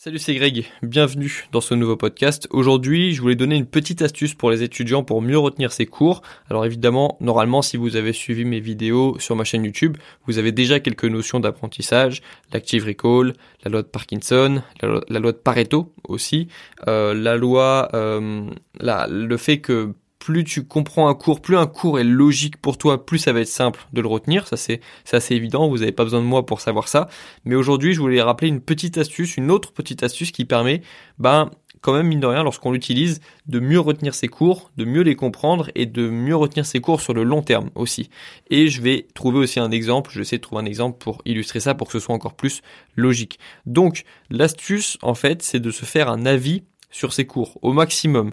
Salut, c'est Greg. Bienvenue dans ce nouveau podcast. Aujourd'hui, je voulais donner une petite astuce pour les étudiants pour mieux retenir ses cours. Alors évidemment, normalement, si vous avez suivi mes vidéos sur ma chaîne YouTube, vous avez déjà quelques notions d'apprentissage, l'active recall, la loi de Parkinson, la loi, de Pareto aussi, euh, la loi, euh, le fait que plus tu comprends un cours, plus un cours est logique pour toi, plus ça va être simple de le retenir. Ça c'est assez évident. Vous n'avez pas besoin de moi pour savoir ça. Mais aujourd'hui, je voulais rappeler une petite astuce, une autre petite astuce qui permet, ben quand même mine de rien, lorsqu'on l'utilise, de mieux retenir ses cours, de mieux les comprendre et de mieux retenir ses cours sur le long terme aussi. Et je vais trouver aussi un exemple. Je vais essayer de trouver un exemple pour illustrer ça, pour que ce soit encore plus logique. Donc l'astuce, en fait, c'est de se faire un avis sur ses cours au maximum.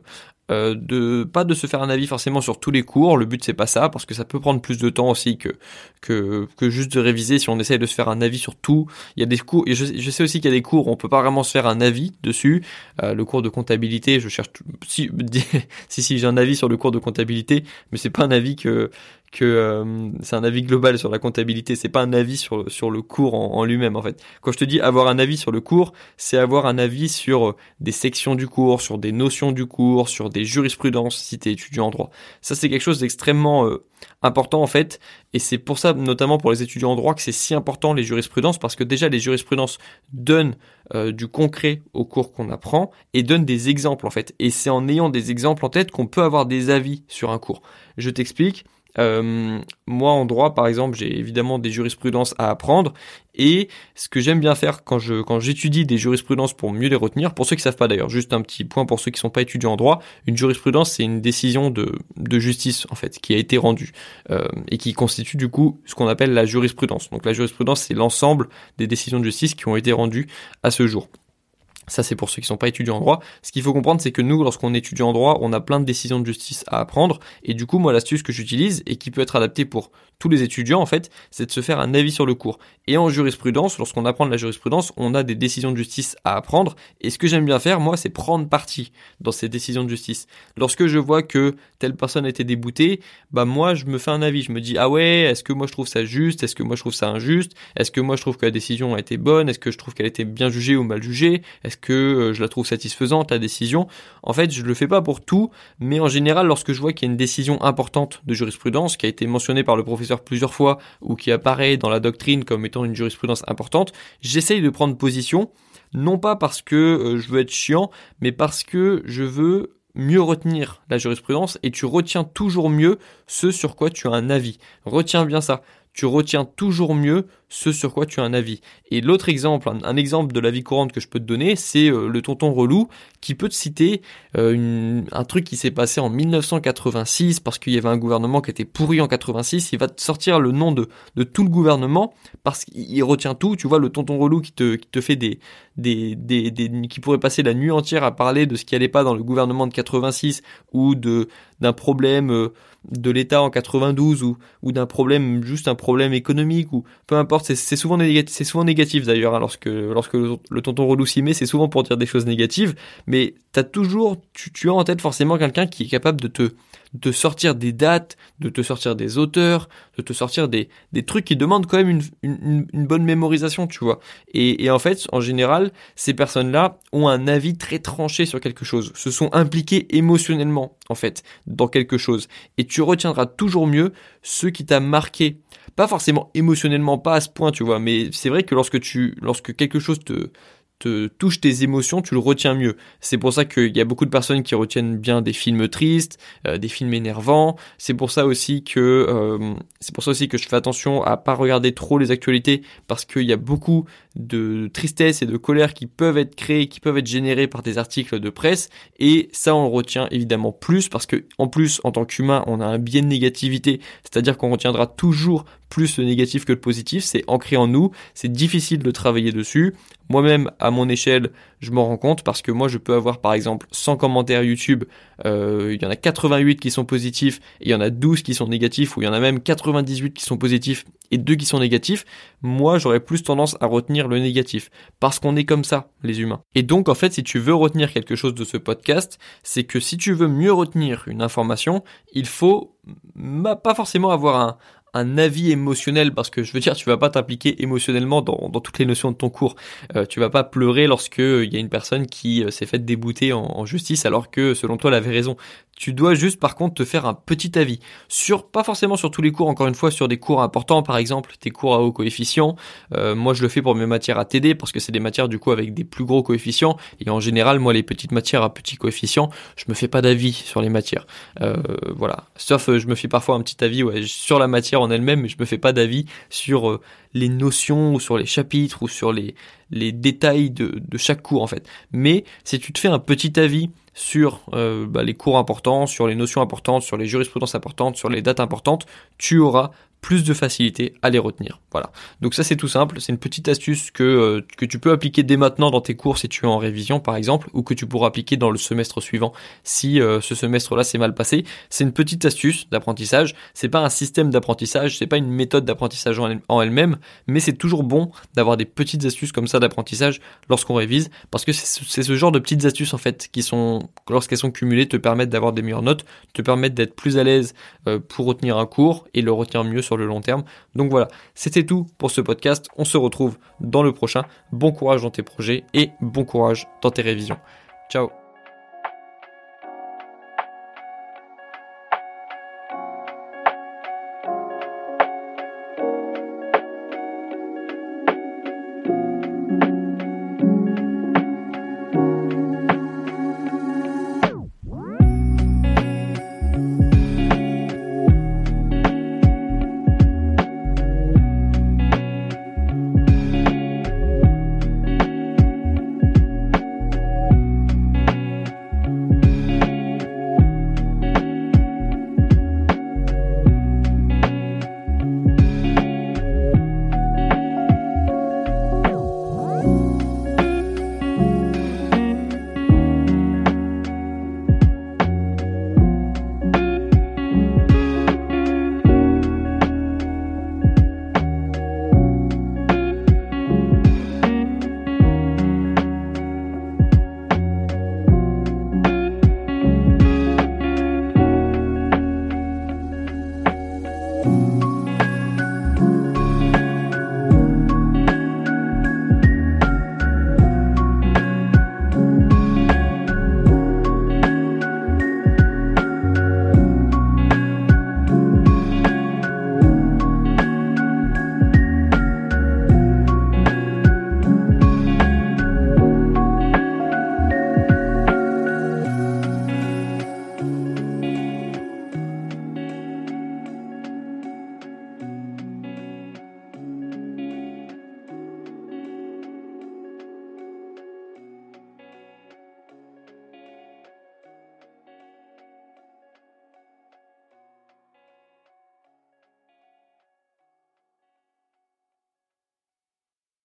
Euh, de pas de se faire un avis forcément sur tous les cours. Le but c'est pas ça parce que ça peut prendre plus de temps aussi que que, que juste de réviser. Si on essaye de se faire un avis sur tout, il y a des cours. Et je, je sais aussi qu'il y a des cours où on peut pas vraiment se faire un avis dessus. Euh, le cours de comptabilité, je cherche si si si j'ai un avis sur le cours de comptabilité, mais c'est pas un avis que que euh, c'est un avis global sur la comptabilité, c'est pas un avis sur, le cours en, lui-même en fait. Quand je te dis avoir un avis sur le cours, c'est avoir un avis sur euh, des sections du cours, sur des notions du cours, sur des jurisprudences si tu es étudiant en droit. Ça c'est quelque chose d'extrêmement euh, important en fait, et c'est pour ça notamment pour les étudiants en droit que c'est si important les jurisprudences, parce que déjà les jurisprudences donnent du concret au cours qu'on apprend et donnent des exemples en fait. Et c'est en ayant des exemples en tête qu'on peut avoir des avis sur un cours. Je t'explique. Euh, moi, en droit, par exemple, j'ai évidemment des jurisprudences à apprendre. Et ce que j'aime bien faire quand j'étudie des jurisprudences pour mieux les retenir, pour ceux qui savent pas d'ailleurs, juste un petit point pour ceux qui sont pas étudiants en droit, une jurisprudence c'est une décision de, de justice en fait qui a été rendue euh, et qui constitue du coup ce qu'on appelle la jurisprudence. Donc la jurisprudence c'est l'ensemble des décisions de justice qui ont été rendues à ce jour. Ça, c'est pour ceux qui sont pas étudiants en droit. Ce qu'il faut comprendre, c'est que nous, lorsqu'on étudie en droit, on a plein de décisions de justice à apprendre. Et du coup, moi, l'astuce que j'utilise et qui peut être adaptée pour tous les étudiants, en fait, c'est de se faire un avis sur le cours. Et en jurisprudence, lorsqu'on apprend de la jurisprudence, on a des décisions de justice à apprendre. Et ce que j'aime bien faire, moi, c'est prendre parti dans ces décisions de justice. Lorsque je vois que telle personne a été déboutée, bah, moi, je me fais un avis. Je me dis, ah ouais, est-ce que moi je trouve ça juste? Est-ce que moi je trouve ça injuste? Est-ce que moi je trouve que la décision a été bonne? Est-ce que je trouve qu'elle a été bien jugée ou mal jugée? Que euh, je la trouve satisfaisante, la décision? En fait, je le fais pas pour tout, mais en général, lorsque je vois qu'il y a une décision importante de jurisprudence qui a été mentionnée par le professeur plusieurs fois ou qui apparaît dans la doctrine comme étant une jurisprudence importante, j'essaye de prendre position, non pas parce que euh, je veux être chiant, mais parce que je veux mieux retenir la jurisprudence et tu retiens toujours mieux ce sur quoi tu as un avis. Retiens bien ça tu retiens toujours mieux ce sur quoi tu as un avis. Et l'autre exemple, un, exemple de la vie courante que je peux te donner, c'est euh, le tonton relou qui peut te citer euh, un truc qui s'est passé en 1986 parce qu'il y avait un gouvernement qui était pourri en 86. Il va te sortir le nom de, tout le gouvernement parce qu'il retient tout. Tu vois, le tonton relou qui te, fait des, qui pourrait passer la nuit entière à parler de ce qui allait pas dans le gouvernement de 86 ou de d'un problème euh, de l'État en 92 ou, ou d'un problème, juste un problème économique ou peu importe, c'est souvent négatif, souvent négatif d'ailleurs, hein, lorsque, lorsque le, tonton relou s'y met, c'est souvent pour dire des choses négatives, mais t'as toujours, tu, tu as en tête forcément quelqu'un qui est capable de te, de sortir des dates, de te sortir des auteurs, de te sortir des, trucs qui demandent quand même une, bonne mémorisation, tu vois. Et, et en fait, en général, ces personnes-là ont un avis très tranché sur quelque chose, se sont impliqués émotionnellement, en fait, dans quelque chose. Et tu retiendras toujours mieux ce qui t'a marqué. Pas forcément émotionnellement, pas à ce point, tu vois, mais c'est vrai que lorsque tu, lorsque quelque chose te, te touche tes émotions, tu le retiens mieux. C'est pour ça qu'il y a beaucoup de personnes qui retiennent bien des films tristes, euh, des films énervants. C'est pour ça aussi que euh, c'est pour ça aussi que je fais attention à pas regarder trop les actualités parce qu'il y a beaucoup de tristesse et de colère qui peuvent être créés, qui peuvent être générés par des articles de presse. Et ça, on le retient évidemment plus parce que en plus, en tant qu'humain, on a un biais de négativité, c'est-à-dire qu'on retiendra toujours plus le négatif que le positif. C'est ancré en nous. C'est difficile de travailler dessus. Moi-même, à mon échelle, je m'en rends compte parce que moi, je peux avoir par exemple 100 commentaires YouTube, euh, il y en a 88 qui sont positifs, et il y en a 12 qui sont négatifs, ou il y en a même 98 qui sont positifs et 2 qui sont négatifs. Moi, j'aurais plus tendance à retenir le négatif parce qu'on est comme ça, les humains. Et donc, en fait, si tu veux retenir quelque chose de ce podcast, c'est que si tu veux mieux retenir une information, il faut pas forcément avoir un, un avis émotionnel parce que je veux dire, tu vas pas t'impliquer émotionnellement dans, toutes les notions de ton cours. Euh, tu vas pas pleurer lorsque il y a une personne qui s'est faite débouter en, justice alors que selon toi elle avait raison. Tu dois juste par contre te faire un petit avis sur pas forcément sur tous les cours encore une fois sur des cours importants par exemple tes cours à haut coefficient. Euh, moi je le fais pour mes matières à TD parce que c'est des matières du coup avec des plus gros coefficients et en général moi les petites matières à petits coefficients je me fais pas d'avis sur les matières. Euh, voilà. Sauf euh, je me fais parfois un petit avis sur la matière en elle-même mais je me fais pas d'avis sur euh, les notions ou sur les chapitres ou sur les, détails de, de chaque cours en fait. Mais si tu te fais un petit avis sur euh, bah, les cours importants, sur les notions importantes, sur les jurisprudences importantes, sur les dates importantes, tu auras plus de facilité à les retenir. Voilà. Donc ça c'est tout simple, c'est une petite astuce que, euh, que tu peux appliquer dès maintenant dans tes cours si tu es en révision par exemple, ou que tu pourras appliquer dans le semestre suivant si euh, ce semestre-là s'est mal passé. C'est une petite astuce d'apprentissage, c'est pas un système d'apprentissage, c'est pas une méthode d'apprentissage en elle-même, mais c'est toujours bon d'avoir des petites astuces comme ça d'apprentissage lorsqu'on révise, parce que c'est ce genre de petites astuces en fait qui sont, lorsqu'elles sont cumulées, te permettent d'avoir des meilleures notes, te permettent d'être plus à l'aise euh, pour retenir un cours et le retenir mieux le long terme. Donc voilà, c'était tout pour ce podcast. On se retrouve dans le prochain. Bon courage dans tes projets et bon courage dans tes révisions. Ciao